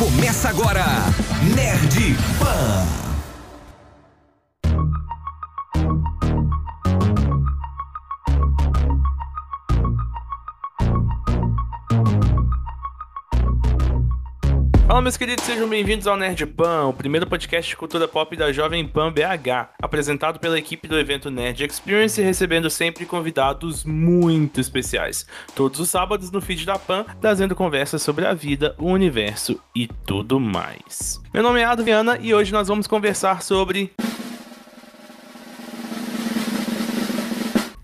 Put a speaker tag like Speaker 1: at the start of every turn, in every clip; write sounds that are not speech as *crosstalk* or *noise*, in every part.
Speaker 1: Começa agora, Nerd Pan.
Speaker 2: Fala, meus queridos, sejam bem-vindos ao Nerd Pan, o primeiro podcast de cultura pop da Jovem Pan BH, apresentado pela equipe do evento Nerd Experience, recebendo sempre convidados muito especiais. Todos os sábados no feed da Pan, trazendo conversas sobre a vida, o universo e tudo mais. Meu nome é Adriana e hoje nós vamos conversar sobre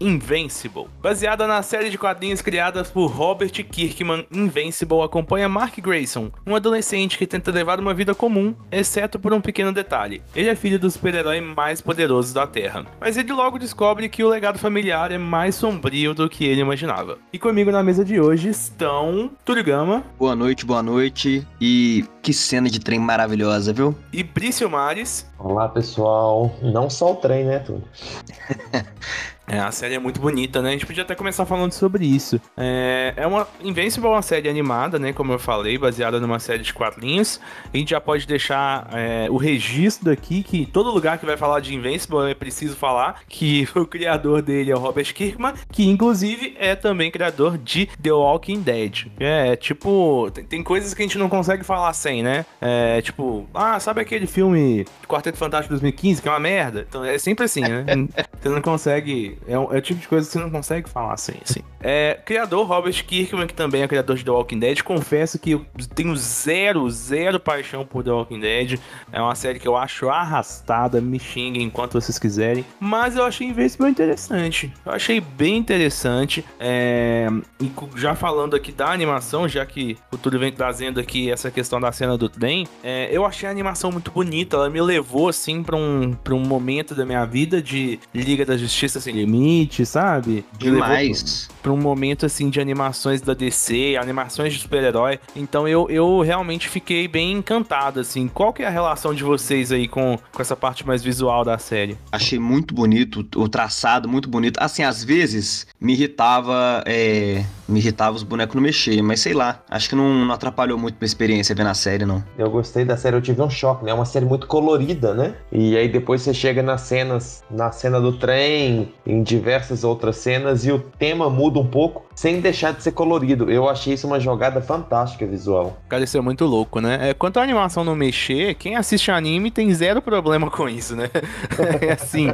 Speaker 2: Invincible. Baseada na série de quadrinhos criadas por Robert Kirkman, Invincible acompanha Mark Grayson, um adolescente que tenta levar uma vida comum, exceto por um pequeno detalhe. Ele é filho do super-herói mais poderoso da Terra. Mas ele logo descobre que o legado familiar é mais sombrio do que ele imaginava. E comigo na mesa de hoje estão Turigama.
Speaker 3: Boa noite, boa noite. E que cena de trem maravilhosa, viu?
Speaker 2: E Brício Mares.
Speaker 4: Olá, pessoal. Não só o trem, né, Túlio? *laughs*
Speaker 2: É, a série é muito bonita, né? A gente podia até começar falando sobre isso. É, é uma Invincible é uma série animada, né? Como eu falei, baseada numa série de quadrinhos. A gente já pode deixar é, o registro aqui que todo lugar que vai falar de Invincible é preciso falar que *laughs* o criador dele é o Robert Kirkman, que inclusive é também criador de The Walking Dead. É, tipo, tem, tem coisas que a gente não consegue falar sem, né? É, tipo, ah, sabe aquele filme Quarteto Fantástico 2015 que é uma merda? Então é sempre assim, né? *laughs* Você não consegue é, é o tipo de coisa que você não consegue falar assim. assim. É, criador Robert Kirkman, que também é criador de The Walking Dead. Confesso que eu tenho zero, zero paixão por The Walking Dead. É uma série que eu acho arrastada. Me xinguem enquanto vocês quiserem. Mas eu achei Invincible interessante. Eu achei bem interessante. É, e já falando aqui da animação, já que o Túlio vem trazendo aqui essa questão da cena do trem, é, eu achei a animação muito bonita. Ela me levou, assim, para um, pra um momento da minha vida de Liga da Justiça Sem limite, sabe?
Speaker 3: Demais.
Speaker 2: Pra um momento assim de animações da DC, animações de super-herói. Então eu, eu realmente fiquei bem encantado, assim. Qual que é a relação de vocês aí com, com essa parte mais visual da série?
Speaker 3: Achei muito bonito, o traçado muito bonito. Assim, às vezes me irritava. É, me irritava os bonecos não mexer, mas sei lá. Acho que não, não atrapalhou muito minha experiência vendo a série, não.
Speaker 4: Eu gostei da série, eu tive um choque, né? É uma série muito colorida, né? E aí depois você chega nas cenas, na cena do trem, em diversas outras cenas e o tema muda um pouco sem deixar de ser colorido. Eu achei isso uma jogada fantástica visual.
Speaker 2: Cara, isso é muito louco, né? É, quanto a animação não mexer, quem assiste anime tem zero problema com isso, né? *laughs* é assim,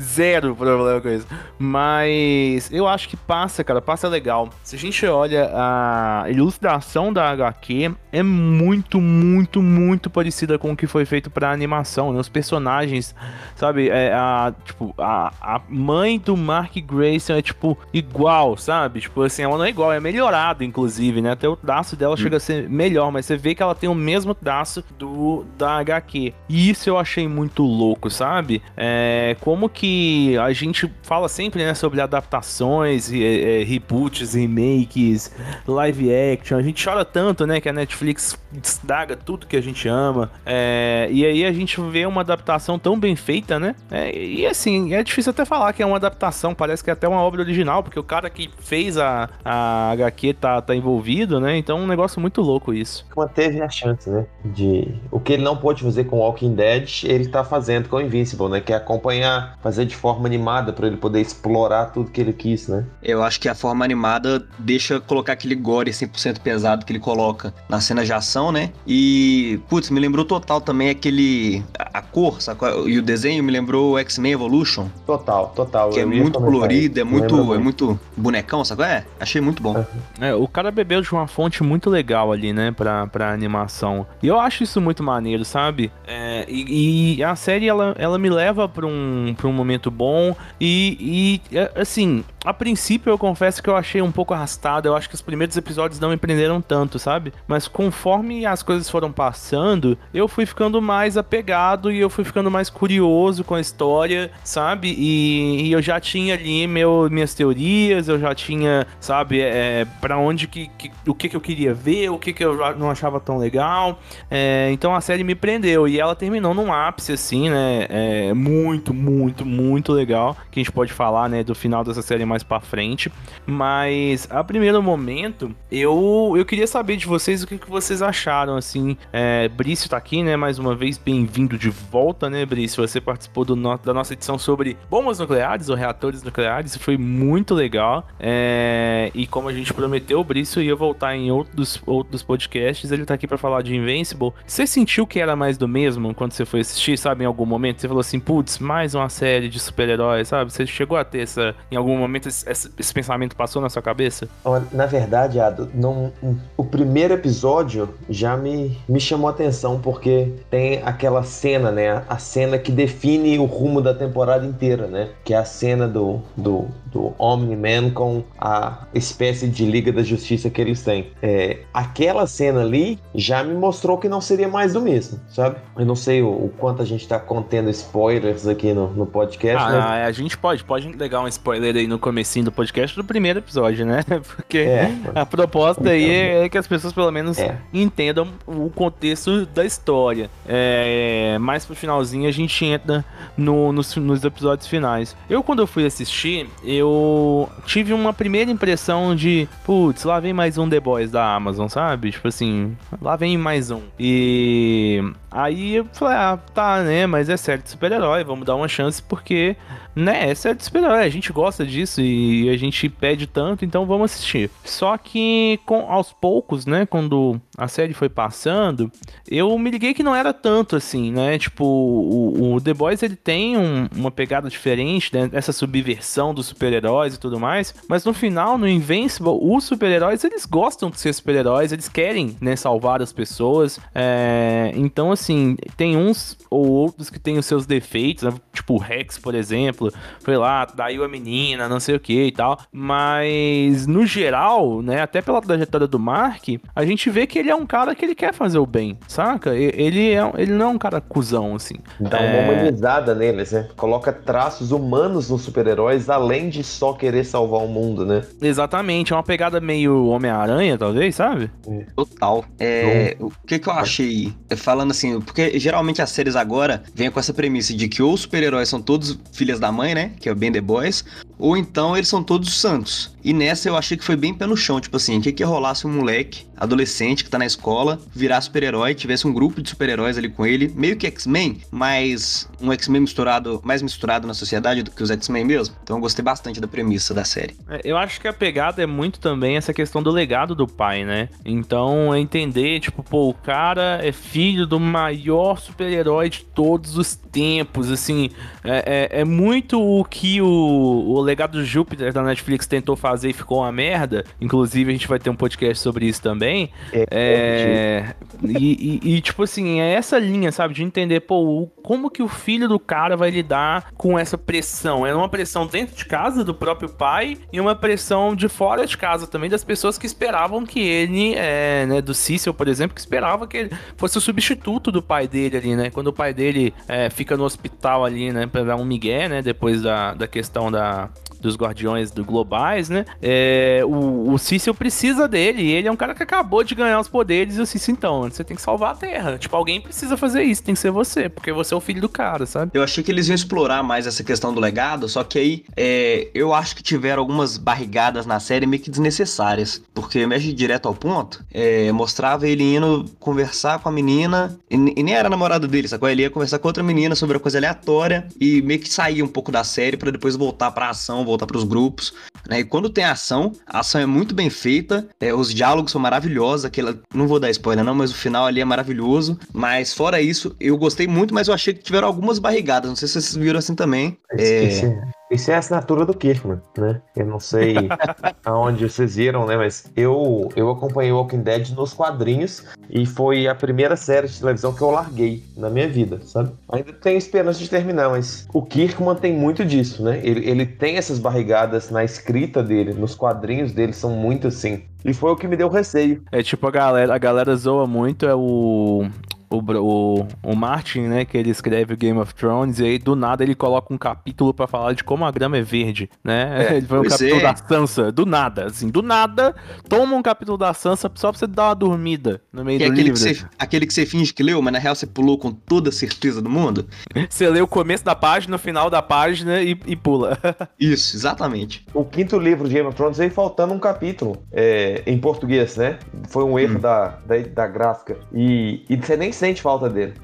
Speaker 2: zero problema com isso. Mas eu acho que passa, cara, passa legal. Se a gente olha a ilustração da HQ, é muito, muito, muito parecida com o que foi feito pra animação, né? Os personagens, sabe? É, a, tipo, a, a mãe do Mark Grayson é, tipo, igual, sabe? Tipo assim, ela não é igual, é melhorado, inclusive, né? Até o traço dela hum. chega a ser melhor, mas você vê que ela tem o mesmo traço do da HQ. E isso eu achei muito louco, sabe? É, como que a gente fala sempre, né, sobre adaptações, é, é, reboots, remakes, live action. A gente chora tanto, né, que a Netflix estraga tudo que a gente ama. É, e aí a gente vê uma adaptação tão bem feita, né? É, e assim, é difícil até falar que é uma adaptação, parece que é até uma obra original, porque o cara que fez a, a HQ tá, tá envolvido, né? Então é um negócio muito louco isso.
Speaker 4: Manteve a chance, né? De. O que ele não pôde fazer com Walking Dead, ele tá fazendo com Invincible, né? Que é acompanhar, fazer de forma animada para ele poder explorar tudo que ele quis, né?
Speaker 3: Eu acho que a forma animada deixa colocar aquele gore 100% pesado que ele coloca na cena de ação, né? E, putz, me lembrou total também aquele. A, a cor, sabe? E o desenho me lembrou X-Men Evolution.
Speaker 4: Total, total.
Speaker 3: Que é muito colorido, é muito, é muito bonecão, sabe? É, achei muito bom.
Speaker 2: É, o cara bebeu de uma fonte muito legal ali, né, pra, pra animação. E eu acho isso muito maneiro, sabe? É, e, e, a série, ela, ela me leva pra um, pra um momento bom. E, e, é, assim, a princípio eu confesso que eu achei um pouco arrastado. Eu acho que os primeiros episódios não me prenderam tanto, sabe? Mas conforme as coisas foram passando, eu fui ficando mais apegado e eu fui ficando mais curioso com a história, sabe? E, e eu já tinha ali meu, minhas teorias, eu já tinha, sabe, é, para onde que, que, o que, que eu queria ver, o que, que eu não achava tão legal. É, então a série me prendeu e ela terminou num ápice, assim, né? É, muito, muito, muito legal. Que a gente pode falar, né, do final dessa série mais pra frente. Mas a primeiro momento, eu, eu queria saber de vocês o que, que vocês acharam, assim. É, Brício tá aqui, né? Mais uma vez, bem-vindo de volta, né, Brício? Você participou do no, da nossa edição sobre bombas nucleares ou reatores nucleares. Foi muito legal. É, e como a gente prometeu, o Brício ia voltar em outros, outros podcasts. Ele tá aqui para falar de Invincible. Você sentiu que era mais do mesmo quando você foi assistir, sabe? Em algum momento você falou assim, putz, mais uma série de super-heróis, sabe? Você chegou a ter essa. Em algum momento esse, esse pensamento passou na sua cabeça?
Speaker 4: Na verdade, Ado, não, o primeiro episódio já me, me chamou a atenção, porque tem aquela cena, né? A cena que define o rumo da temporada inteira, né? Que é a cena do, do, do Omni-Man com a espécie de Liga da Justiça que eles têm. É, aquela cena ali já me mostrou que não seria mais do mesmo, sabe? Eu não sei o, o quanto a gente tá contendo spoilers aqui no, no podcast.
Speaker 2: Ah, mas... a gente pode, pode legar um spoiler aí no comecinho do podcast do primeiro episódio, né? *laughs* Porque é, a proposta aí é, é que as pessoas pelo menos é. Entendam o contexto da história. É, mais pro finalzinho a gente entra no, nos, nos episódios finais. Eu, quando eu fui assistir, eu tive uma primeira impressão de, putz, lá vem mais um The Boys da Amazon, sabe? Tipo assim, lá vem mais um. E aí eu falei, ah, tá, né? Mas é certo, super-herói, vamos dar uma chance porque né, essa é de super-herói, a gente gosta disso e a gente pede tanto, então vamos assistir. Só que com, aos poucos, né, quando a série foi passando, eu me liguei que não era tanto assim, né? Tipo, o, o The Boys ele tem um, uma pegada diferente, né? Essa subversão dos super-heróis e tudo mais, mas no final, no Invincible, os super-heróis eles gostam de ser super-heróis, eles querem, né, salvar as pessoas. É, então, assim, tem uns ou outros que têm os seus defeitos, né? tipo o Rex, por exemplo exemplo, foi lá, traiu a menina, não sei o que e tal. Mas, no geral, né, até pela trajetória do Mark, a gente vê que ele é um cara que ele quer fazer o bem, saca? Ele, é, ele não é um cara cuzão, assim.
Speaker 4: Dá uma é... humanizada neles, né? Coloca traços humanos nos super-heróis, além de só querer salvar o mundo, né?
Speaker 2: Exatamente, é uma pegada meio Homem-Aranha, talvez, sabe?
Speaker 3: É. Total. É, o que que eu achei? Falando assim, porque geralmente as séries agora vêm com essa premissa de que os super-heróis são todos filhas da mãe, né? Que é o Ben The Boys. Ou então eles são todos santos. E nessa eu achei que foi bem pé no chão. Tipo assim, o que que rolar se um moleque, adolescente, que tá na escola, virar super-herói, tivesse um grupo de super-heróis ali com ele, meio que X-Men, mas um X-Men misturado, mais misturado na sociedade do que os X-Men mesmo. Então eu gostei bastante da premissa da série.
Speaker 2: É, eu acho que a pegada é muito também essa questão do legado do pai, né? Então é entender, tipo, pô, o cara é filho do maior super-herói de todos os tempos, assim, é, é, é muito muito o que o, o Legado do Júpiter da Netflix tentou fazer e ficou uma merda. Inclusive, a gente vai ter um podcast sobre isso também. É, é, e, e, e, tipo assim, é essa linha, sabe? De entender, pô, como que o filho do cara vai lidar com essa pressão. É uma pressão dentro de casa do próprio pai e uma pressão de fora de casa também das pessoas que esperavam que ele, é, né, do Cícero, por exemplo, que esperava que ele fosse o substituto do pai dele ali, né? Quando o pai dele é, fica no hospital ali, né, pra dar um migué, né? depois da, da questão da, dos Guardiões do Globais, né? É, o, o precisa dele. E ele é um cara que acabou de ganhar os poderes. E o Cícero, então, você tem que salvar a Terra. Tipo, alguém precisa fazer isso. Tem que ser você, porque você é o filho do cara, sabe?
Speaker 3: Eu achei que eles iam explorar mais essa questão do legado. Só que aí, é, eu acho que tiveram algumas barrigadas na série meio que desnecessárias. Porque mexe direto ao ponto. É, mostrava ele indo conversar com a menina. E, e nem era namorado dele, sacou? Ele ia conversar com outra menina sobre uma coisa aleatória. E meio que saía um pouco da série para depois voltar pra ação, voltar para os grupos. Né? E quando tem ação, a ação é muito bem feita, é, os diálogos são maravilhosos, aquela, não vou dar spoiler não, mas o final ali é maravilhoso. Mas fora isso, eu gostei muito, mas eu achei que tiveram algumas barrigadas, não sei se vocês viram assim também.
Speaker 4: É... Isso é a assinatura do Kirkman, né? Eu não sei *laughs* aonde vocês viram, né? Mas eu, eu acompanhei Walking Dead nos quadrinhos e foi a primeira série de televisão que eu larguei na minha vida, sabe? Ainda tenho esperança de terminar, mas o Kirkman tem muito disso, né? Ele, ele tem essas barrigadas na escrita dele, nos quadrinhos dele são muito assim. E foi o que me deu receio.
Speaker 2: É tipo a galera, a galera zoa muito, é o o, o, o Martin, né, que ele escreve o Game of Thrones, e aí do nada ele coloca um capítulo para falar de como a grama é verde, né? É, *laughs* ele foi um capítulo é. da Sansa, do nada, assim, do nada, toma um capítulo da Sansa só pra você dar uma dormida no meio
Speaker 3: que
Speaker 2: do
Speaker 3: é aquele
Speaker 2: livro.
Speaker 3: Que você, aquele que você finge que leu, mas na real você pulou com toda a certeza do mundo? *laughs*
Speaker 2: Você lê o começo da página, o final da página e, e pula. *laughs*
Speaker 3: Isso, exatamente.
Speaker 4: O quinto livro de Game of Thrones veio faltando um capítulo é, em português, né? Foi um erro hum. da, da, da gráfica. E, e você nem sente falta dele.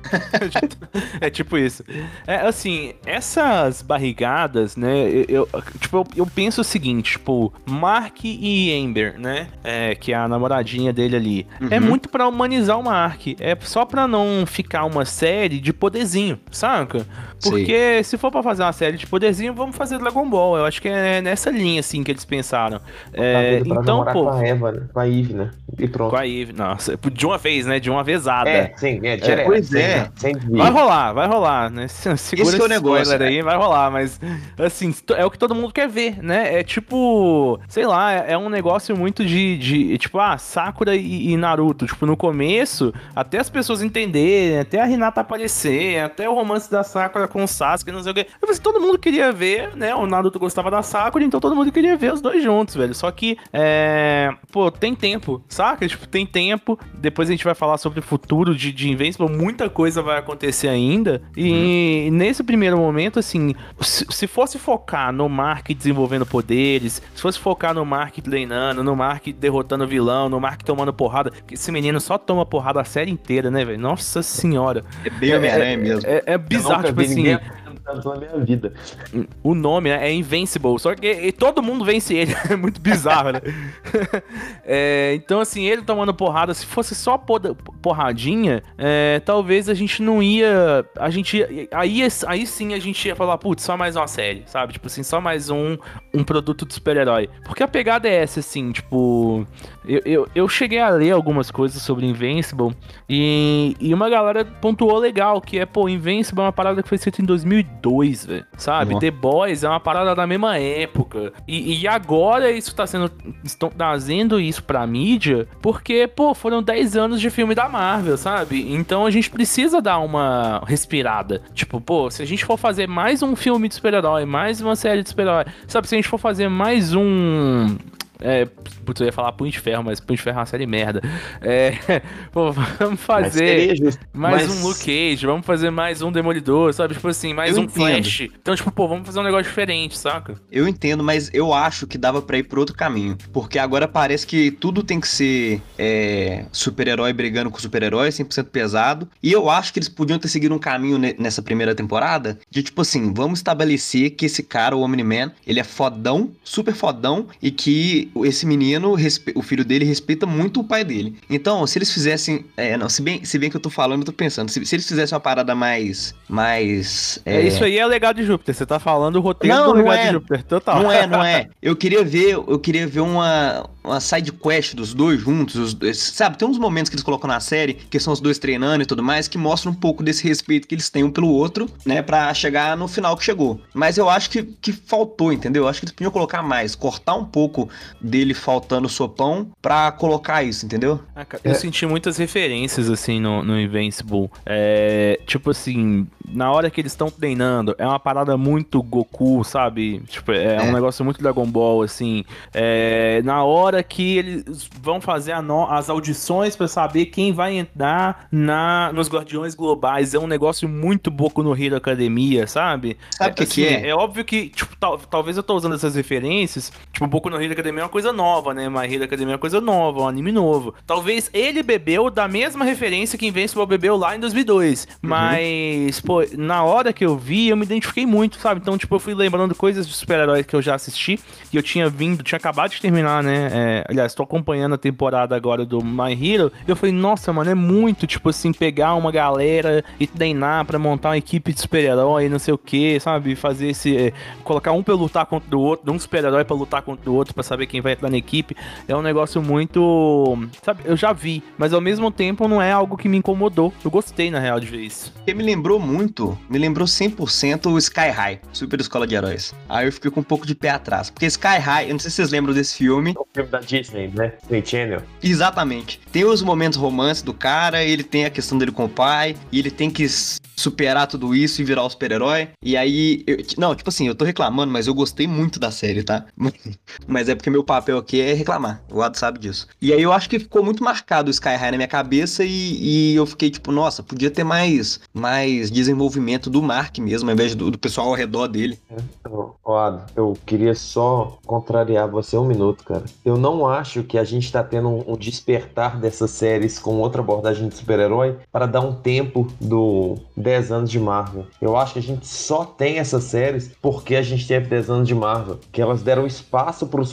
Speaker 4: *laughs*
Speaker 2: é tipo isso. É, assim, essas barrigadas, né? Eu, eu tipo, eu, eu, penso o seguinte, tipo, Mark e Amber, né? É, que é a namoradinha dele ali. É uhum. É muito para humanizar o Mark. É só pra não ficar uma série de poderzinho, saca? Porque Sim. se for pra fazer uma série de poderzinho, vamos fazer Dragon Ball. Eu acho que é nessa linha, assim, que eles pensaram. É, então, pô.
Speaker 4: Com a Eva, né? Com a Eve, né?
Speaker 2: E pronto. Com a Eve, nossa. De uma vez, né? De uma vezada.
Speaker 4: É, sim, é, direto.
Speaker 3: Pois é.
Speaker 2: vai rolar, vai rolar, né? *laughs* Segura esse, esse é o negócio né? aí, vai rolar, mas assim, é o que todo mundo quer ver, né? É tipo, sei lá, é, é um negócio muito de, de tipo, ah, Sakura e, e, Naruto. Tipo, no começo, até as pessoas entenderem, até a Hinata aparecer, até o romance da Sakura com o Sasuke, não sei o quê. Eu falei, todo mundo queria ver, né? O Naruto gostava da Sakura, então todo mundo queria ver os dois juntos, velho. Só que, é... pô, tem tempo, saca? Tipo, tem tempo. Depois a gente vai falar sobre o futuro de, de Invincible, muita coisa vai acontecer ainda. E uhum. nesse primeiro momento, assim, se, se, fosse focar no Mark desenvolvendo poderes, se fosse focar no Mark treinando, no Mark derrotando o vilão, no Mark tomando porrada, esse menino só toma porrada a série inteira, né, velho? Nossa senhora.
Speaker 3: É bem Homem-Aranha é, mesmo.
Speaker 2: É, é bizarro, tipo assim. Ninguém
Speaker 4: na minha vida.
Speaker 2: O nome né, é Invincible, só que todo mundo vence ele. *laughs* É muito bizarro, né? *laughs* é, então, assim, ele tomando porrada, se fosse só porradinha, é, talvez a gente não ia. A gente aí, aí sim a gente ia falar, putz, só mais uma série, sabe? Tipo assim, só mais um, um produto de super-herói. Porque a pegada é essa, assim, tipo. Eu, eu, eu, cheguei a ler algumas coisas sobre Invincible e, e uma galera pontuou legal, que é, pô, Invincible é uma parada que foi feita em 2002, velho, sabe? Uhum. The Boys é uma parada da mesma época. E, e agora isso tá sendo, estão trazendo isso pra mídia, porque, pô, foram 10 anos de filme da Marvel, sabe? Então a gente precisa dar uma respirada. Tipo, pô, se a gente for fazer mais um filme de super-herói, mais uma série de super-herói, sabe? Se a gente for fazer mais um é, putz, eu ia falar Punho de Ferro, mas Punho de Ferro é uma série merda. É, *laughs* pô, vamos fazer mais mas... um Luke Cage, vamos fazer mais um Demolidor, sabe? Tipo assim, mais eu um entendo. Flash. Então, tipo, pô, vamos fazer um negócio diferente, saca?
Speaker 3: Eu entendo, mas eu acho que dava pra ir por outro caminho. Porque agora parece que tudo tem que ser é, super-herói brigando com super-herói, 100% pesado. E eu acho que eles podiam ter seguido um caminho nessa primeira temporada de, tipo assim, vamos estabelecer que esse cara, o Omni-Man, ele é fodão, super fodão, e que esse menino, o filho dele, respeita muito o pai dele. Então, se eles fizessem. É, não, se bem, se bem que eu tô falando, eu tô pensando. Se, se eles fizessem uma parada mais. mais
Speaker 2: é... é... isso aí é legado de Júpiter. Você tá falando o roteiro não, do legado é, de Júpiter, total.
Speaker 3: Não é, não é. *laughs* Eu queria ver, eu queria ver uma, uma side quest dos dois juntos. Os dois, sabe, tem uns momentos que eles colocam na série, que são os dois treinando e tudo mais, que mostram um pouco desse respeito que eles têm um pelo outro, né? Pra chegar no final que chegou. Mas eu acho que, que faltou, entendeu? Eu acho que eles podiam colocar mais, cortar um pouco dele faltando sopão pra colocar isso, entendeu?
Speaker 2: Ah, eu é. senti muitas referências, assim, no, no Invincible. É, tipo assim, na hora que eles estão treinando, é uma parada muito Goku, sabe? Tipo, é, é. um negócio muito Dragon Ball, assim. É, na hora que eles vão fazer no, as audições para saber quem vai entrar na, nos Guardiões Globais, é um negócio muito Boku no Hero Academia, sabe?
Speaker 3: Sabe o que,
Speaker 2: assim,
Speaker 3: que é?
Speaker 2: É óbvio que, tipo, tal, talvez eu tô usando essas referências, tipo, Boku no Hero Academia é uma coisa nova, né? My Hero Academia é uma coisa nova, um anime novo. Talvez ele bebeu da mesma referência que Invincible bebeu lá em 2002, uhum. mas, pô, na hora que eu vi, eu me identifiquei muito, sabe? Então, tipo, eu fui lembrando coisas de super-heróis que eu já assisti e eu tinha vindo, tinha acabado de terminar, né? É, aliás, tô acompanhando a temporada agora do My Hero. E eu falei, nossa, mano, é muito, tipo assim, pegar uma galera e treinar pra montar uma equipe de super-herói, não sei o que, sabe? Fazer esse. É, colocar um pra lutar contra o outro, um super-herói pra lutar contra contra o outro para saber quem vai entrar na equipe. É um negócio muito. Sabe, eu já vi, mas ao mesmo tempo não é algo que me incomodou. Eu gostei, na real, de ver isso.
Speaker 3: Porque me lembrou muito, me lembrou 100% o Sky High, Super Escola de Heróis. Aí eu fiquei com um pouco de pé atrás. Porque Sky High, eu não sei se vocês lembram desse filme.
Speaker 4: É o filme da Disney, né? Disney Channel.
Speaker 3: Exatamente. Tem os momentos romances do cara, ele tem a questão dele com o pai, e ele tem que superar tudo isso e virar o super-herói. E aí, eu, não, tipo assim, eu tô reclamando, mas eu gostei muito da série, tá? *laughs* mas é porque meu papel aqui é reclamar. O Ado sabe disso. E aí eu acho que ficou muito marcado o Sky High na minha cabeça e, e eu fiquei tipo, nossa, podia ter mais, mais desenvolvimento do Mark mesmo, ao invés do, do pessoal ao redor dele.
Speaker 4: Ó, Ado, eu queria só contrariar você um minuto, cara. Eu não acho que a gente tá tendo um, um despertar dessas séries com outra abordagem de super-herói para dar um tempo do 10 anos de Marvel. Eu acho que a gente só tem essas séries porque a gente teve 10 anos de Marvel, que elas deram espaço para os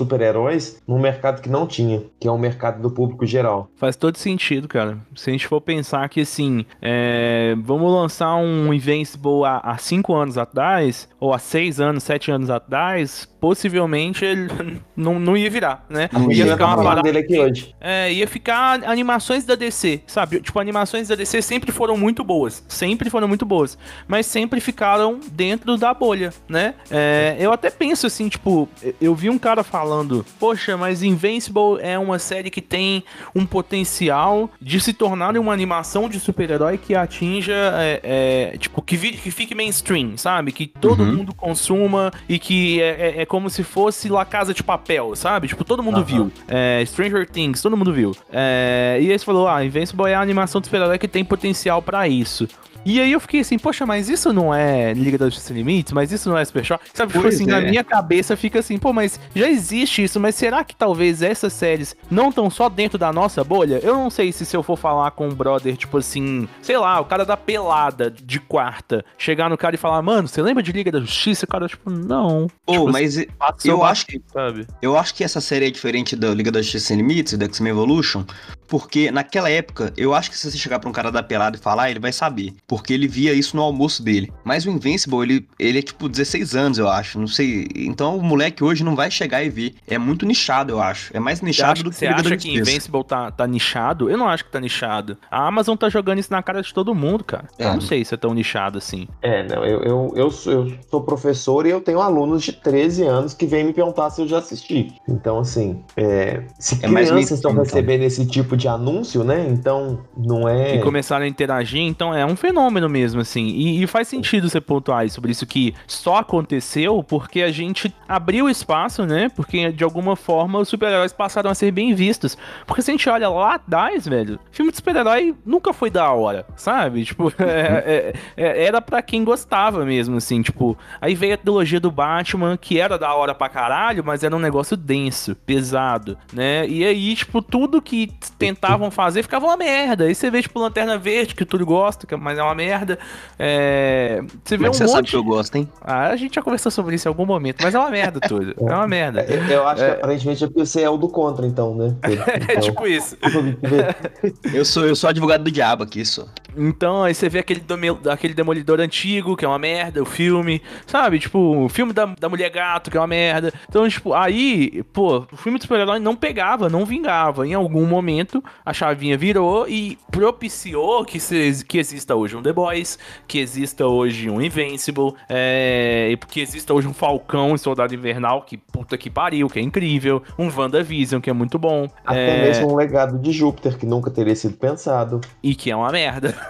Speaker 4: super-heróis num mercado que não tinha, que é o mercado do público geral.
Speaker 2: Faz todo sentido, cara. Se a gente for pensar que assim, é... vamos lançar um Invincible há 5 anos atrás, ou há 6 anos, 7 anos atrás, possivelmente ele *laughs* não, não ia virar, né?
Speaker 4: Não
Speaker 2: ia
Speaker 4: ia
Speaker 2: ficar uma parada.
Speaker 4: dele aqui hoje.
Speaker 2: É, ia ficar animações da DC, sabe? Tipo, animações da DC sempre foram muito boas. Sempre foram muito boas. Mas sempre ficaram dentro da bolha, né? É, eu até penso assim, tipo, eu vi um cara falando, poxa, mas Invincible é uma série que tem um potencial de se tornar uma animação de super-herói que atinja, é, é, tipo, que, vi, que fique mainstream, sabe? Que todo
Speaker 3: Uhum.
Speaker 2: mundo consuma e que é, é- é como se fosse La Casa de Papel, sabe? Tipo, todo mundo
Speaker 4: Aham.
Speaker 2: viu. É, Stranger Things, todo mundo viu. É, e aí você falou, ah, Invincible é a animação de super-herói que tem potencial pra isso. E aí eu fiquei assim, poxa, mas isso não é Liga da Justiça Sem Limites? Mas isso não é Super Shock? Sabe, tipo
Speaker 3: Pois
Speaker 2: assim, na
Speaker 3: é.
Speaker 2: minha cabeça fica assim, pô, mas já existe isso, mas será que talvez essas séries não estão só dentro da nossa bolha? Eu não sei se se eu for falar com um brother, tipo assim, sei lá, o cara da pelada de quarta, chegar no cara e falar, mano, você lembra de Liga da Justiça? O cara, tipo, não.
Speaker 3: Pô,
Speaker 2: Tipo,
Speaker 3: mas
Speaker 2: passou
Speaker 3: eu acho
Speaker 2: batido, sabe?
Speaker 3: Eu acho que essa série é diferente da Liga da Justiça Sem Limites e da X-Men Evolution, porque naquela época, eu acho que se você chegar pra um cara da pelada e falar, ele vai saber, porque ele via isso no almoço dele. Mas o Invincible, ele, ele é tipo 16 anos, eu acho, não sei. Então o moleque hoje não vai chegar e ver. É muito nichado, eu acho. É mais nichado do que
Speaker 2: você acha que. Invincible tá, tá nichado? Eu não acho que tá nichado. A Amazon tá jogando isso na cara de todo mundo, cara.
Speaker 3: É.
Speaker 2: Eu não sei se é tão nichado assim.
Speaker 4: É, não, eu, eu, eu, sou, eu sou professor e eu tenho alunos de 13 anos que vêm me perguntar se eu já assisti. Então, assim, é, se
Speaker 3: É mais
Speaker 4: crianças estão
Speaker 3: mainstream,
Speaker 4: recebendo esse tipo de anúncio, né? Então, não é.
Speaker 2: E começaram a interagir, então é um fenômeno mesmo, assim. E, e faz sentido você pontuar sobre isso, que só aconteceu porque a gente abriu espaço, né? Porque de alguma forma os super-heróis passaram a ser bem vistos. Porque se a gente olha lá atrás, velho, filme de super-herói nunca foi da hora, sabe? Tipo, *laughs* é- é- é- era pra quem gostava mesmo, assim. Tipo, aí veio a trilogia do Batman, que era da hora pra caralho, mas era um negócio denso, pesado, né? E aí, tipo, tudo que tentavam fazer ficava uma merda. Aí você vê, tipo, Lanterna Verde, que tudo gosta, que- mas é uma merda. É... Você vê
Speaker 3: é
Speaker 2: um
Speaker 3: você sabe
Speaker 2: monte...
Speaker 3: que eu gosto, hein?
Speaker 2: Ah, a gente já conversou sobre isso em algum momento, mas é uma merda tudo. É uma merda.
Speaker 4: Eu, eu acho que aparentemente é porque você é o do contra, então, né? *laughs*
Speaker 2: É
Speaker 4: Então,
Speaker 2: tipo isso. *laughs*
Speaker 3: Eu sou, eu sou advogado do diabo aqui, só.
Speaker 2: Então, aí você vê aquele, aquele Demolidor antigo, que é uma merda, o filme, sabe? Tipo, o filme da, da Mulher Gato, que é uma merda. Então, tipo, aí, pô, o filme de super-herói não pegava, não vingava. Em algum momento, a chavinha virou e propiciou que, se, que exista hoje um The Boys, que exista hoje um Invincible, é, que exista hoje um Falcão e Soldado Invernal, que puta que pariu, que é incrível, um WandaVision, que é muito bom,
Speaker 4: Até
Speaker 2: é,
Speaker 4: mesmo um legado de Júpiter que nunca teria sido pensado.
Speaker 2: e que é uma merda. *laughs*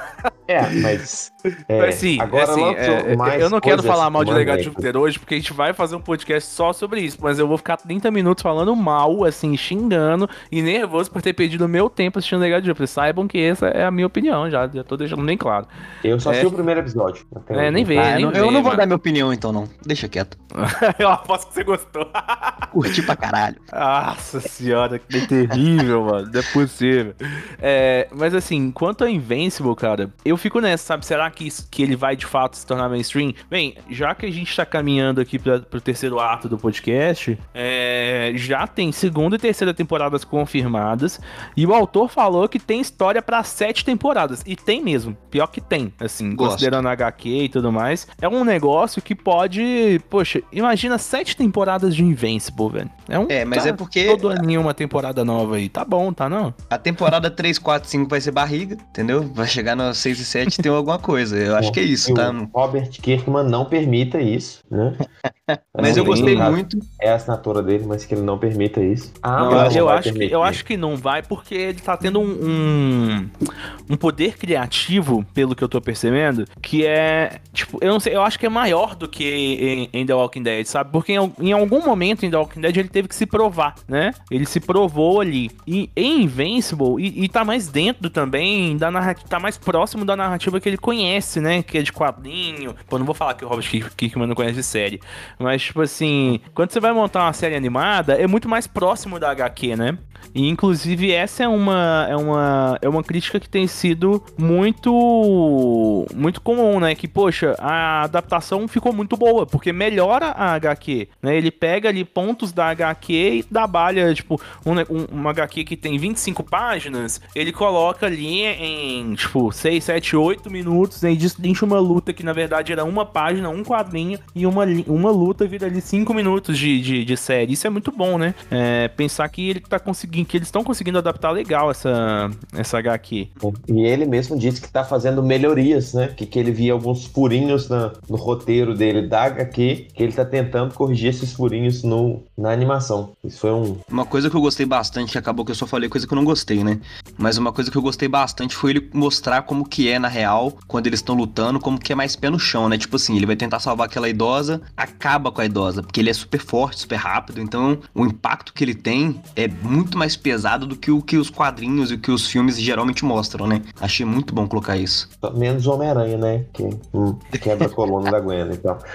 Speaker 4: É, mas. É,
Speaker 2: Mas, assim,
Speaker 4: agora
Speaker 2: assim, é,
Speaker 4: mais
Speaker 2: eu não quero falar mal de Legado de. Júpiter hoje, porque a gente vai fazer um podcast só sobre isso, mas eu vou ficar 30 minutos falando mal, assim, xingando e nervoso por ter perdido o meu tempo assistindo Legado de Júpiter. Saibam que essa é a minha opinião, já, já tô deixando bem claro.
Speaker 4: Eu só
Speaker 2: É.
Speaker 4: assisti o primeiro episódio. até
Speaker 2: É, nem vê,
Speaker 3: Ah,
Speaker 2: nem
Speaker 3: eu não,
Speaker 2: vê,
Speaker 3: eu não vou
Speaker 2: mano.
Speaker 3: dar minha opinião então, não. Deixa quieto. *laughs*
Speaker 2: eu aposto que você gostou. *laughs*
Speaker 3: Curti pra caralho.
Speaker 2: Nossa senhora, que terrível, mano. Não é possível. É, mas assim, quanto a Invincible, cara. Eu fico nessa, sabe? Será que, isso, que ele vai de fato se tornar mainstream? Bem, já que a gente tá caminhando aqui pra, pro terceiro ato do podcast, é, já tem segunda e terceira temporadas confirmadas. E o autor falou que tem história para sete temporadas. E tem mesmo. Pior que tem, assim,
Speaker 3: Gosto.
Speaker 2: considerando HQ e tudo mais. É um negócio que pode. Poxa, imagina sete temporadas de Invincible, velho. É, um,
Speaker 3: É, mas
Speaker 2: tá
Speaker 3: é porque
Speaker 2: Todo aninho uma temporada nova aí. Tá bom, tá não?
Speaker 3: a temporada 3, 4, 5 vai ser barriga, entendeu? Vai chegar no 6 e 7 e tem alguma coisa. Eu acho que é isso, tá?
Speaker 4: O Robert Kirkman não permita isso, né? *laughs*
Speaker 3: Mas eu gostei muito.
Speaker 4: É a assinatura dele, mas que ele não permita isso. Ah, não
Speaker 2: eu acho que, eu acho que não vai, porque ele tá tendo um, um, um poder criativo, pelo que eu tô percebendo, que é, tipo, eu não sei, eu acho que é maior do que em, em The Walking Dead, sabe? Porque em, em algum momento em The Walking Dead ele teve que se provar, né? Ele se provou ali. E em Invincible, e, e tá mais dentro também da narrativa, tá mais próximo da narrativa que ele conhece, né? Que é de quadrinho. Pô, não vou falar que o Robert Kirk- Kirkman não conhece de série, mas, tipo assim, quando você vai montar uma série animada, é muito mais próximo da HQ, né? E inclusive essa é uma é uma é uma crítica que tem sido muito muito comum, né? Que poxa, a adaptação ficou muito boa, porque melhora a HQ, né? Ele pega ali pontos da HQ e trabalha, tipo, um, um, uma HQ que tem 25 páginas, ele coloca ali em, tipo, 6, 7, 8 minutos? E destrincha uma luta que na verdade era uma página, um quadrinho, e uma, uma luta vira ali 5 minutos de, de, de série. Isso é muito bom, né? É, pensar que ele tá conseguindo, que eles estão conseguindo adaptar legal essa, essa HQ.
Speaker 4: E ele mesmo disse que tá fazendo melhorias, né? Que, que ele via alguns furinhos na- no roteiro dele da HQ, que ele tá tentando corrigir esses furinhos no, na animação. Isso foi um.
Speaker 3: Uma coisa que eu gostei bastante, que acabou que eu só falei coisa que eu não gostei, né? Mas uma coisa que eu gostei bastante foi ele mostrar como que é na real, quando eles estão lutando, como que é mais pé no chão, né? Tipo assim, ele vai tentar salvar aquela idosa, acaba com a idosa, porque ele é super forte, super rápido, então o impacto que ele tem é muito mais pesado do que o que os quadrinhos e o que os filmes geralmente mostram, né? Achei muito bom colocar isso.
Speaker 4: Menos o Homem-Aranha, né? Que hum, quebra a coluna da Gwen e tal. *laughs*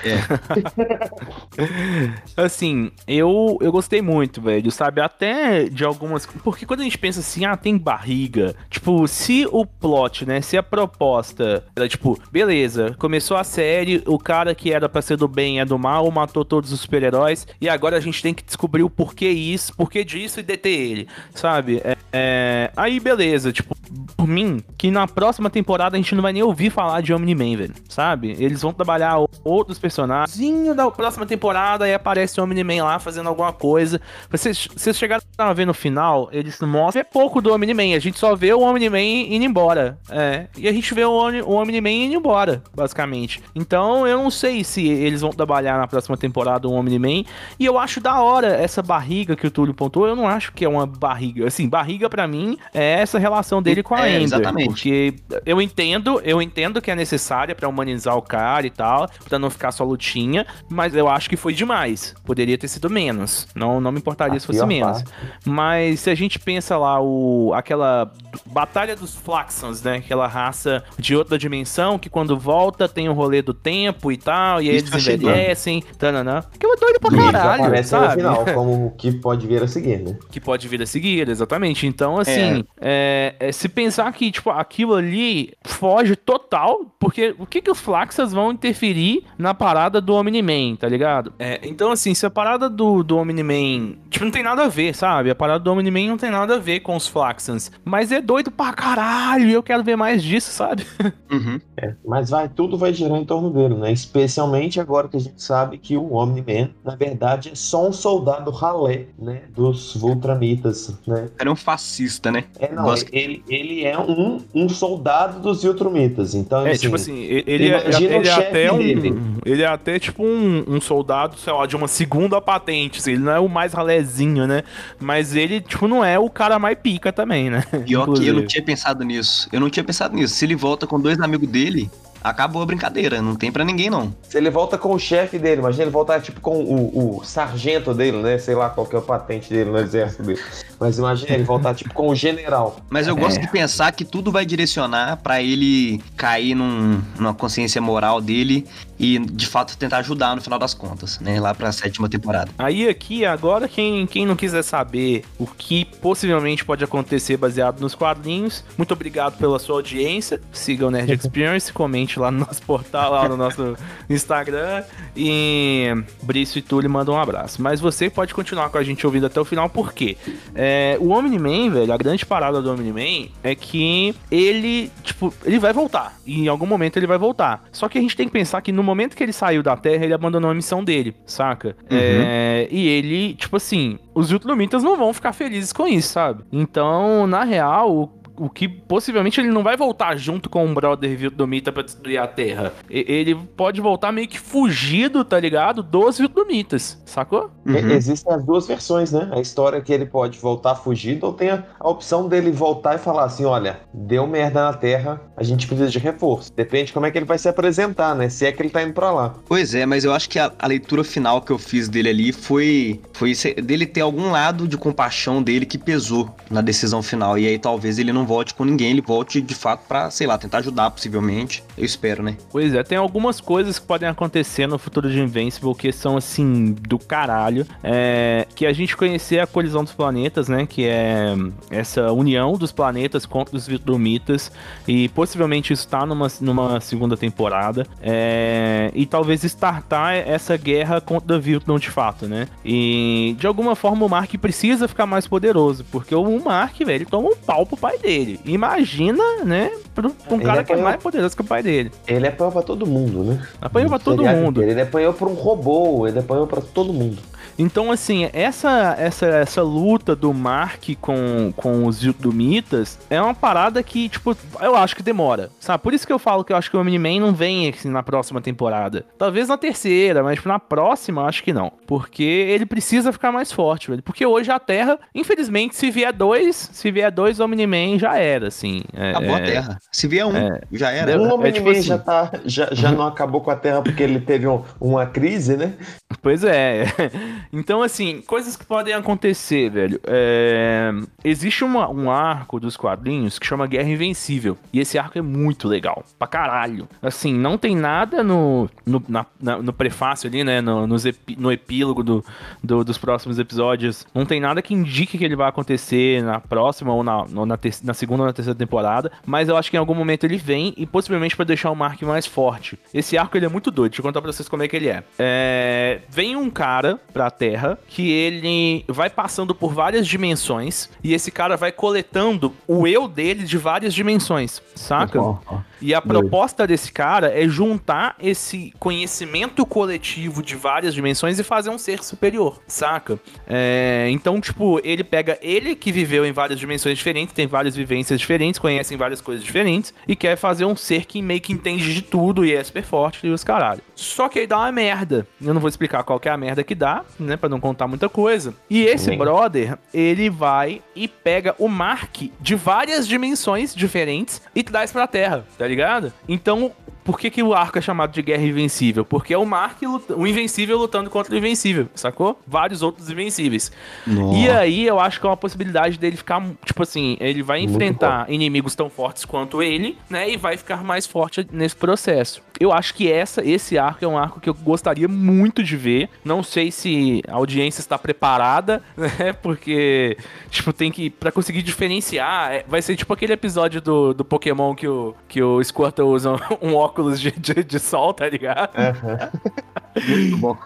Speaker 2: Assim, eu, eu gostei muito, velho, sabe? Até de algumas. Porque quando a gente pensa assim, ah, tem barriga. Tipo, se o plot, né? Se a proposta era tipo, beleza, começou a série, o cara que era pra ser do bem é do mal, matou todos os super-heróis, e agora a gente tem que descobrir o porquê isso, porquê disso e deter ele, sabe? É, é, Aí, beleza, tipo, por mim, que na próxima temporada a gente não vai nem ouvir falar de Omni-Man, velho, sabe? Eles vão trabalhar outros personagens. Da próxima temporada aí aparece o Omni-Man lá fazendo alguma coisa. Vocês, vocês chegaram a ver no final, eles mostram é pouco do Omni-Man. A gente só vê o Omni-Man indo embora. É. E a gente vê o, Omni- o Omni-Man indo embora, basicamente. Então eu não sei se eles vão trabalhar na próxima temporada o Omni-Man. E eu acho da hora essa barriga que o Túlio pontuou. Eu não acho que é uma barriga. Assim, barriga pra mim é essa relação dele com a
Speaker 3: É,
Speaker 2: Ender.
Speaker 3: exatamente.
Speaker 2: Porque eu entendo, eu entendo que é necessária pra humanizar o cara e tal, pra não ficar só lutinha, mas eu acho que foi demais. Poderia ter sido menos. Não, não me importaria se fosse menos. Mas se a gente pensa lá o aquela batalha dos Flaxons, né? Aquela raça de outra dimensão que quando volta tem o rolê do tempo e tal, e eles
Speaker 3: eu achei
Speaker 2: envelhecem, tananã. Que é doido pra
Speaker 4: eles
Speaker 2: caralho,
Speaker 4: aparecem
Speaker 2: sabe?
Speaker 4: no final, *laughs* como o que pode vir a seguir, né?
Speaker 2: que pode vir a seguir, exatamente. Então, assim, é, é, se pensar que, tipo, aquilo ali foge total, porque o que que os Flaxas vão interferir na parada do Omni-Man, tá ligado? É, então, assim, se a parada do, do Omni-Man, tipo, não tem nada a ver, sabe? A parada do Omni-Man não tem nada a ver com os Flaxans, mas é doido pra caralho, e eu quero ver mais disso, sabe? *laughs*
Speaker 3: Uhum.
Speaker 4: É, mas vai, tudo vai girar em torno dele, né? Especialmente agora que a gente sabe que o Omni-Man, na verdade, é só um soldado ralé, né? Dos Vultramitas, né?
Speaker 3: O cara é um fascista, né?
Speaker 4: É, não,
Speaker 3: Gosto-
Speaker 4: ele, ele é um, um soldado dos Ultramitas, então,
Speaker 2: É,
Speaker 4: assim,
Speaker 2: tipo assim, ele, ele é,
Speaker 4: imagina
Speaker 2: ele
Speaker 4: o
Speaker 2: é
Speaker 4: chefe
Speaker 2: até um. Ele é até tipo um, um soldado, sei lá, de uma segunda patente. assim, ele não é o mais ralézinho, né? Mas ele, tipo, não é o cara mais pica também, né?
Speaker 3: Pior que eu não tinha pensado nisso. Eu não tinha pensado nisso. Se ele volta com dois amigos dele, acabou a brincadeira. Não tem pra ninguém, não.
Speaker 4: Se ele volta com o chefe dele, imagina ele voltar tipo com o, o sargento dele, né? Sei lá qual que é o patente dele no exército dele. Mas imagina ele voltar tipo com o general.
Speaker 3: Mas eu gosto de pensar que tudo vai direcionar pra ele cair num- numa consciência moral dele e, de fato, tentar ajudar no final das contas, né? Lá pra sétima temporada.
Speaker 2: Aí aqui, agora, quem, quem não quiser saber o que possivelmente pode acontecer baseado nos quadrinhos, muito obrigado pela sua audiência. Siga o Nerd *laughs* Experience, comente lá no nosso portal, lá no nosso Instagram. E Brício e Túlio mandam um abraço. Mas você pode continuar com a gente ouvindo até o final, por quê? É, o Omni-Man, velho, a grande parada do Omni-Man é que ele, tipo, ele vai voltar. E em algum momento ele vai voltar. Só que a gente tem que pensar que no momento que ele saiu da Terra, ele abandonou a missão dele, saca? É, e ele, tipo assim, os Viltrumitas não vão ficar felizes com isso, sabe? Então, na real, o que possivelmente ele não vai voltar junto com o brother Viltrumita pra destruir a Terra. E- Ele pode voltar meio que fugido, tá ligado? Dos Viltrumitas, sacou?
Speaker 3: Uhum.
Speaker 4: Existem as duas versões, né? A história é que ele pode voltar fugido ou tem a, a opção dele voltar e falar assim: olha, deu merda na Terra, a gente precisa de reforço. Depende de como é que ele vai se apresentar, né? Se é que ele tá indo pra lá.
Speaker 3: Pois é, mas eu acho que a, a leitura final que eu fiz dele ali foi, foi dele ter algum lado de compaixão dele que pesou na decisão final. E aí talvez ele não volte com ninguém, ele volte de fato pra, sei lá, tentar ajudar possivelmente. Eu espero, né?
Speaker 2: Pois é, tem algumas coisas que podem acontecer no futuro de Invincible que são assim do caralho. É, que a gente conhecer a colisão dos planetas, né? Que é essa união dos planetas contra os Viltrumitas. E possivelmente isso tá numa, numa segunda temporada. É, e talvez startar essa guerra contra Viltrum de fato, né? E de alguma forma o Mark precisa ficar mais poderoso. Porque o Mark, velho, toma um pau pro pai dele. Imagina, né? Pra um
Speaker 4: Ele
Speaker 2: cara que é
Speaker 4: apanhou-
Speaker 2: mais poderoso que o pai dele.
Speaker 4: Ele apanhou pra todo mundo, né?
Speaker 2: Apanhou pra todo mundo.
Speaker 4: inteiro. Ele apanhou pra um robô, ele apanhou pra todo mundo.
Speaker 2: Então, assim, essa essa, essa luta do Mark com, com os Viltrumitas é uma parada que, tipo, eu acho que demora, sabe? Por isso que eu falo que eu acho que o Omni-Man não vem assim, na próxima temporada. Talvez na terceira, mas tipo, na próxima eu acho que não. Porque ele precisa ficar mais forte, velho. Porque hoje a Terra, infelizmente, se vier dois, se vier dois Omni-Man já era, assim. É,
Speaker 3: Acabou a
Speaker 2: é,
Speaker 3: Terra. Se vier um, já era.
Speaker 2: Deu-
Speaker 4: O Omni-Man
Speaker 2: tipo assim-
Speaker 4: já, tá, já, já não acabou com a Terra porque ele teve um- uma crise, né?
Speaker 2: Pois é. Então, assim, coisas que podem acontecer, velho. É, Existe uma- um arco dos quadrinhos que chama Guerra Invencível. E esse arco é muito legal. Pra caralho. Assim, não tem nada no, no, na- na- no prefácio ali, né? No, no epílogo do, do- dos próximos episódios. Não tem nada que indique que ele vai acontecer na próxima ou na, na, na segunda ou na terceira temporada. Mas eu acho que em algum momento ele vem e possivelmente pra deixar o Mark mais forte. Esse arco ele é muito doido. Deixa eu contar pra vocês como é que ele é. É, Vem um cara pra Terra que ele vai passando por várias dimensões e esse cara vai coletando o eu dele de várias dimensões, saca? E a proposta desse cara é juntar esse conhecimento coletivo de várias dimensões e fazer um ser superior, saca? É, então, tipo, ele pega ele que viveu em várias dimensões diferentes, tem várias vivências diferentes, conhecem várias coisas diferentes e quer fazer um ser que meio que entende de tudo e é super forte e os caralho. Só que aí dá uma merda. Eu não vou explicar qual que é a merda que dá, né, Pra não contar muita coisa. E esse
Speaker 4: Nem.
Speaker 2: brother, ele vai e pega o Mark de várias dimensões diferentes e traz pra Terra, tá ligado? Então, por que, que o arco é chamado de Guerra Invencível? Porque é o Mark, luta- o Invencível lutando contra o Invencível, sacou? Vários outros Invencíveis.
Speaker 3: Nossa.
Speaker 2: E aí eu acho que é uma possibilidade dele ficar, tipo assim, ele vai enfrentar inimigos tão fortes quanto ele, né? E vai ficar mais forte nesse processo. Eu acho que essa, esse arco é um arco que eu gostaria muito de ver. Não sei se a audiência está preparada, *laughs* né? Porque, tipo, tem que. Pra conseguir diferenciar, é- vai ser tipo aquele episódio do, do Pokémon que o, que o Squirtle usa *laughs* um óculos de, de, de sol, tá ligado?
Speaker 3: Muito bom.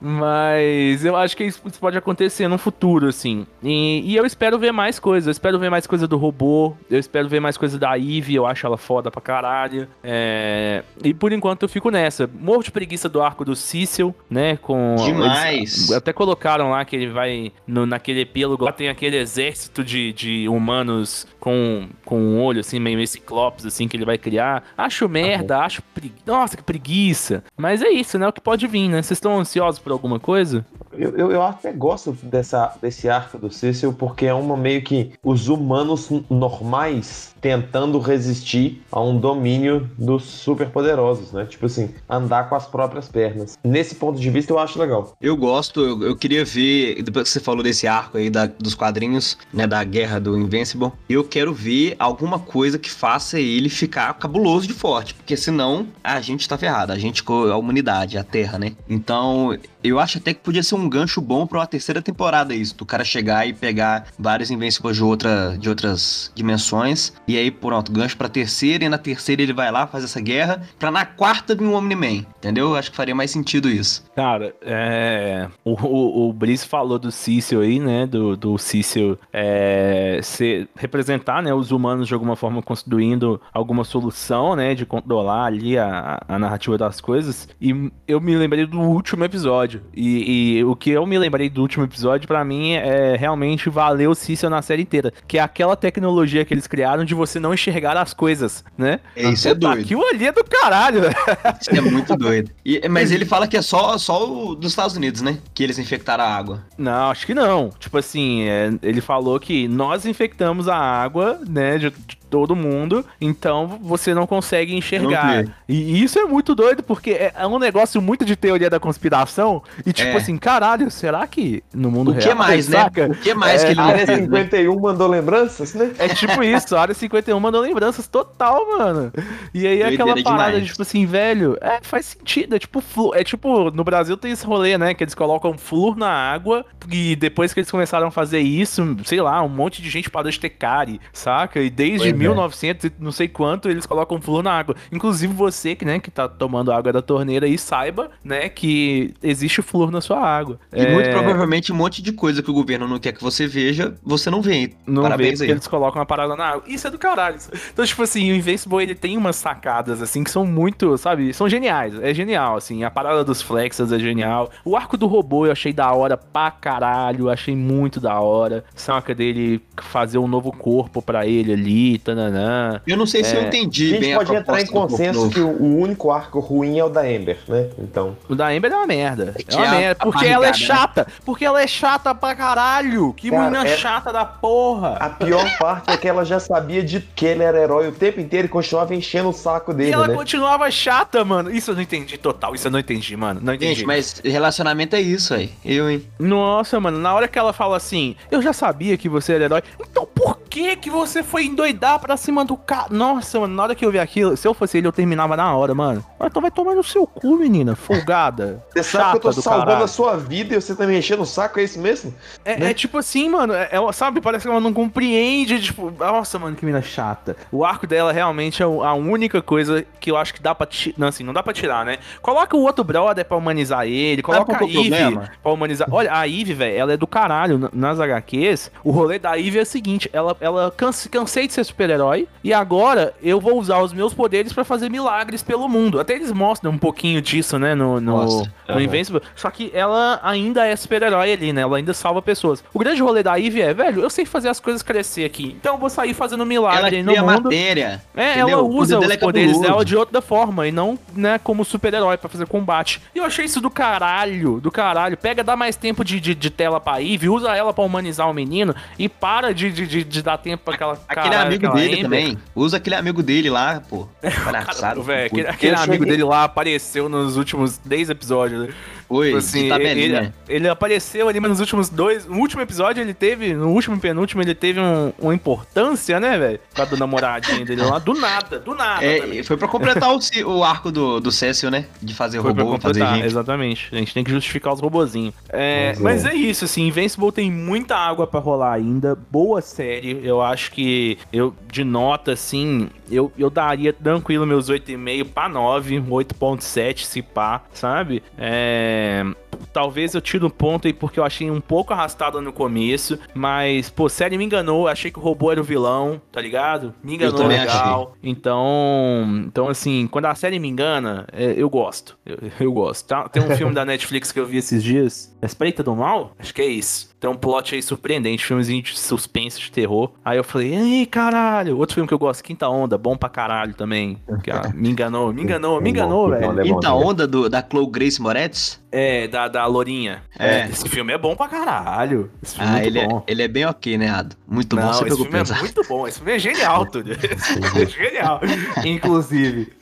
Speaker 2: Mas eu acho que isso pode acontecer no futuro, assim. E, e eu espero ver mais coisas. Eu espero ver mais coisa do robô. Eu espero ver mais coisa da Eve. Eu acho ela foda pra caralho. É, E por enquanto eu fico nessa. Morro de preguiça do arco do Cecil, né? Com.
Speaker 3: Demais.
Speaker 2: eles até colocaram lá que ele vai. No, naquele epílogo lá tem aquele exército de, de humanos com, com um olho, assim, meio ciclopes, assim, que ele vai criar. Acho merda, acho. Pregui... Nossa, que preguiça. Mas é isso, né? O que pode vir, né? Vocês estão ansiosos por alguma coisa?
Speaker 4: Eu, eu, eu até gosto dessa, desse arco do Cecil porque é uma meio que os humanos normais tentando resistir a um domínio dos superpoderosos, né? Tipo assim, andar com as próprias pernas. Nesse ponto de vista eu acho legal.
Speaker 3: Eu gosto, eu, eu queria ver, depois que você falou desse arco aí da, dos quadrinhos, né, da guerra do Invincible, eu quero ver alguma coisa que faça ele ficar cabuloso de forte, porque senão a gente tá ferrado, a gente, a humanidade, a Terra, né? Então, eu acho até que podia ser um gancho bom pra uma terceira temporada isso, do cara chegar e pegar vários Invincibles de, outra, de outras dimensões, e aí, pronto, gancho pra terceira, e na terceira ele vai lá, faz essa guerra, pra na quarta vir um Omni-Man, entendeu? Eu acho que faria mais sentido isso.
Speaker 2: Cara, é... O, o, o Brice falou do Cício aí, né, do, do Cício é, ser, representar, né, os humanos de alguma forma construindo alguma solução, né, de controlar ali a, a narrativa das coisas, e eu me lembrei do último episódio, e, e o que eu me lembrei do último episódio, pra mim, é realmente valer o Cício na série inteira, que é aquela tecnologia que eles criaram de você não enxergar as coisas, né?
Speaker 3: É, isso é doido.
Speaker 2: Aquilo ali é do caralho, velho.
Speaker 3: Isso é muito doido. E- mas ele fala que é só, só o dos Estados Unidos, né? Que eles infectaram a água.
Speaker 2: Não, acho que não. Tipo assim, é, ele falou que nós infectamos a água, né, de, de todo mundo, então você não consegue enxergar.
Speaker 3: Não
Speaker 2: E isso é muito doido, porque é, é um negócio muito de teoria da conspiração, e tipo
Speaker 3: É.
Speaker 2: assim, caralho, será que no mundo
Speaker 3: O que
Speaker 2: real...
Speaker 3: mais, né?
Speaker 2: saca?
Speaker 3: O que mais
Speaker 2: É,
Speaker 3: que ele
Speaker 4: A área
Speaker 3: fez, né?
Speaker 4: 51 mandou lembranças, né?
Speaker 2: É tipo isso, a área 51 mandou lembranças total, mano. E aí
Speaker 3: Doideira
Speaker 2: aquela parada
Speaker 3: demais.
Speaker 2: de, tipo assim, velho, é, faz sentido. É tipo, flu, é tipo, no Brasil tem esse rolê, né? Que eles colocam flúor na água e depois que eles começaram a fazer isso, sei lá, um monte de gente parou de ter cárie, saca? E desde
Speaker 3: Pois é.
Speaker 2: 1900 e não sei quanto eles colocam flúor na água. Inclusive você, que, né, que tá tomando água da torneira aí, saiba, né, que existe flúor na sua água.
Speaker 3: E muito
Speaker 2: É,
Speaker 3: provavelmente um monte de coisa que o governo não quer que você veja, você não vê.
Speaker 2: Não
Speaker 3: Parabéns
Speaker 2: vê
Speaker 3: aí.
Speaker 2: eles colocam uma parada na água. Isso é do caralho. Então, tipo assim, o Invincible, ele tem umas sacadas, assim, que são muito, sabe? São geniais. É genial, assim. A parada dos flexas é genial. O arco do robô eu achei da hora pra caralho. Achei muito da hora. Saca dele fazer um novo corpo pra ele ali, tananã.
Speaker 3: Eu não sei se eu
Speaker 2: É.
Speaker 3: entendi
Speaker 4: A gente
Speaker 3: bem a
Speaker 4: pode entrar em consenso que o, único arco ruim é o da Ember, né? Então.
Speaker 2: O da Ember é uma merda. É uma
Speaker 3: é a-
Speaker 2: merda.
Speaker 3: a
Speaker 2: Porque ela é
Speaker 3: barrigada, né?
Speaker 2: chata. Porque ela é chata pra caralho. Que
Speaker 4: Cara,
Speaker 2: menina
Speaker 4: é-
Speaker 2: chata da porra.
Speaker 4: A pior parte é que ela já sabia de que ele era herói o tempo inteiro e continuava enchendo o saco
Speaker 2: E
Speaker 4: dele,
Speaker 2: ela
Speaker 4: né?
Speaker 2: continuava chata, mano. Isso eu não entendi total. Isso eu não entendi, mano. Não entendi.
Speaker 3: Gente, mas relacionamento é isso aí. Eu, hein?
Speaker 2: Nossa, mano, na hora que ela fala assim, eu já sabia que você era herói, então por que que você foi endoidar pra cima do cara? Nossa, mano, na hora que eu vi aquilo, se eu fosse ele, eu terminava na hora, mano. Então vai tomar no seu cu, menina, folgada.
Speaker 4: Você sabe que eu tô salvando
Speaker 2: caralho.
Speaker 4: a sua vida e você tá me enchendo o saco, é isso mesmo?
Speaker 2: É,
Speaker 4: né?
Speaker 2: é tipo assim, mano, é, ela, sabe, parece que ela não compreende, tipo, nossa, mano, que mina chata. O arco dela realmente é a única coisa que eu acho que dá pra tirar, não, assim, não dá pra tirar, né? Coloca o outro brother pra humanizar ele, coloca a
Speaker 3: é o
Speaker 2: Eve
Speaker 3: problema?
Speaker 2: pra humanizar. Olha, a Eve, velho, ela é do caralho. Nas HQs, o rolê da Eve é o seguinte, ela, ela canse- cansei de ser super-herói e agora eu vou usar os meus poderes pra fazer milagres pelo mundo. Até eles mostram um pouquinho disso, né, no, no, no Invincible. Só que ela ainda é super-herói ali, né? Ela ainda salva pessoas. O grande rolê da Eve é, velho, eu sei fazer as coisas crescer aqui. Então eu vou sair fazendo
Speaker 3: Ela
Speaker 2: milagre aí no mundo.
Speaker 3: matéria.
Speaker 2: É,
Speaker 3: entendeu?
Speaker 2: ela usa os
Speaker 3: dela é
Speaker 2: poderes dela de outra forma e não, né, como super-herói pra fazer combate. E eu achei isso do caralho, do caralho. Pega, dá mais tempo de, de, de tela pra Eve, usa ela pra humanizar o menino e para de, de, de, de dar tempo pra aquela
Speaker 3: Aquele
Speaker 2: caralho,
Speaker 3: amigo
Speaker 2: aquela
Speaker 3: dele
Speaker 2: Ember.
Speaker 3: também. Usa aquele amigo dele lá, pô. *laughs* Palhaçado.
Speaker 2: Caramba, velho, aquele, aquele amigo dele lá apareceu nos últimos 10 episódios. né?
Speaker 3: Oi,
Speaker 2: Tipo assim, ele,
Speaker 3: tabelinha.
Speaker 2: ele apareceu ali, mas nos últimos dois. No último episódio ele teve. No último e penúltimo ele teve um, uma importância, né, velho? Com a do namoradinho dele lá. Do nada, do nada.
Speaker 3: É, foi pra completar o, o arco do, do Cécio, né? De fazer
Speaker 2: Foi pra
Speaker 3: robô, fazer gente.
Speaker 2: exatamente. A gente tem que justificar os robozinhos. É,
Speaker 4: é.
Speaker 2: mas é isso, assim, Invincible tem muita água pra rolar ainda. Boa série. Eu acho que eu, de nota, assim, eu, eu daria tranquilo meus 8,5 pra 9, 8,7 se pá, sabe? É. えー、Talvez eu tire um ponto aí porque eu achei um pouco arrastado no começo, mas, pô, série me enganou, achei que o robô era o vilão, tá ligado? Me enganou legal. Então, então assim, quando a série me engana, é, eu gosto. Eu, *laughs* eu gosto. Tá? Tem um *laughs* filme da Netflix que eu vi esses dias, Espreita do Mal? Acho que é isso. Tem um plot aí surpreendente, filmezinho de suspense, de terror. Aí eu falei, ei, caralho. Outro filme que eu gosto, Quinta Onda, bom pra caralho também. Que, ah, me enganou, me enganou, me *laughs* enganou, velho.
Speaker 4: Onda é
Speaker 3: Quinta onda do, da Chloe Grace Moretz?
Speaker 2: É, da, da Lourinha.
Speaker 3: É.
Speaker 2: Esse filme é bom pra caralho. Esse filme é
Speaker 3: Ah,
Speaker 2: muito
Speaker 3: ele é,
Speaker 2: bom.
Speaker 3: ele é bem ok, né, Ado? Muito bom,
Speaker 2: Não,
Speaker 3: você
Speaker 2: esse filme
Speaker 3: pesado.
Speaker 2: é muito bom. Esse filme é genial, *laughs* Túlio. Esse filme é genial. Inclusive,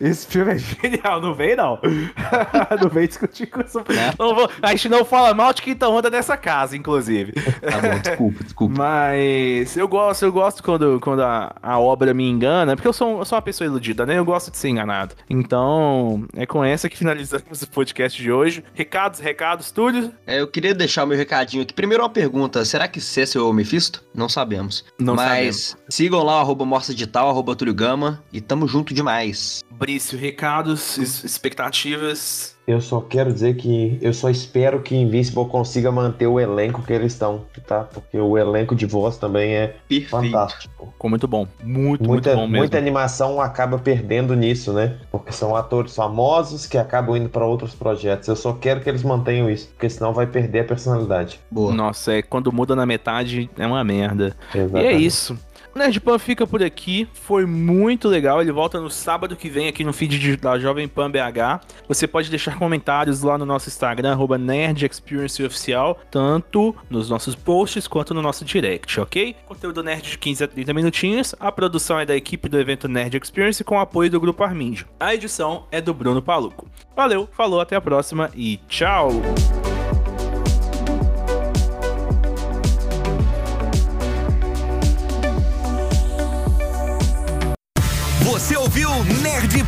Speaker 2: esse filme é genial. Não vem, não. *laughs* não vem discutir com isso.
Speaker 3: Né?
Speaker 2: Não vou- a gente não fala mal de quinta onda nessa casa, inclusive.
Speaker 3: Tá bom, desculpa, desculpa.
Speaker 2: Mas eu gosto, eu gosto quando, quando a, a obra me engana, porque eu sou, eu sou uma pessoa iludida, né? Eu gosto de ser enganado. Então, é com essa que finalizamos o podcast de hoje. Recados, recados, Túlio?
Speaker 3: É, eu queria deixar o meu recadinho aqui. Primeiro uma pergunta, será que César é o Mephisto? Não sabemos.
Speaker 2: Não
Speaker 3: Mas sigam lá, arroba Morsa Digital, arroba Túlio Gama, e tamo junto demais.
Speaker 2: Brício, recados, expectativas.
Speaker 4: Eu só quero dizer que eu só espero que Invincible consiga manter o elenco que eles estão, tá? Porque o elenco de voz também é
Speaker 3: Perfeito.
Speaker 4: fantástico.
Speaker 2: Ficou muito bom. Muito,
Speaker 4: Muita,
Speaker 2: muito bom mesmo.
Speaker 4: muita animação acaba perdendo nisso, né? Porque são atores famosos que acabam indo pra outros projetos. Eu só quero que eles mantenham isso, porque senão vai perder a personalidade.
Speaker 3: Boa.
Speaker 2: Nossa, é, quando muda na metade é uma merda. E é
Speaker 4: Exatamente.
Speaker 2: isso. O Nerd Pan fica por aqui, foi muito legal. Ele volta no sábado que vem aqui no feed da Jovem Pan BH. Você pode deixar comentários lá no nosso Instagram, arroba Nerd Experience Oficial, tanto nos nossos posts quanto no nosso direct, ok? Conteúdo nerd de 15 a 30 minutinhos. A produção é da equipe do evento Nerd Experience com apoio do Grupo Armindio. A edição é do Bruno Paluco. Valeu, falou, até a próxima e tchau!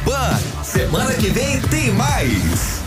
Speaker 1: Pan. Semana que vem tem mais.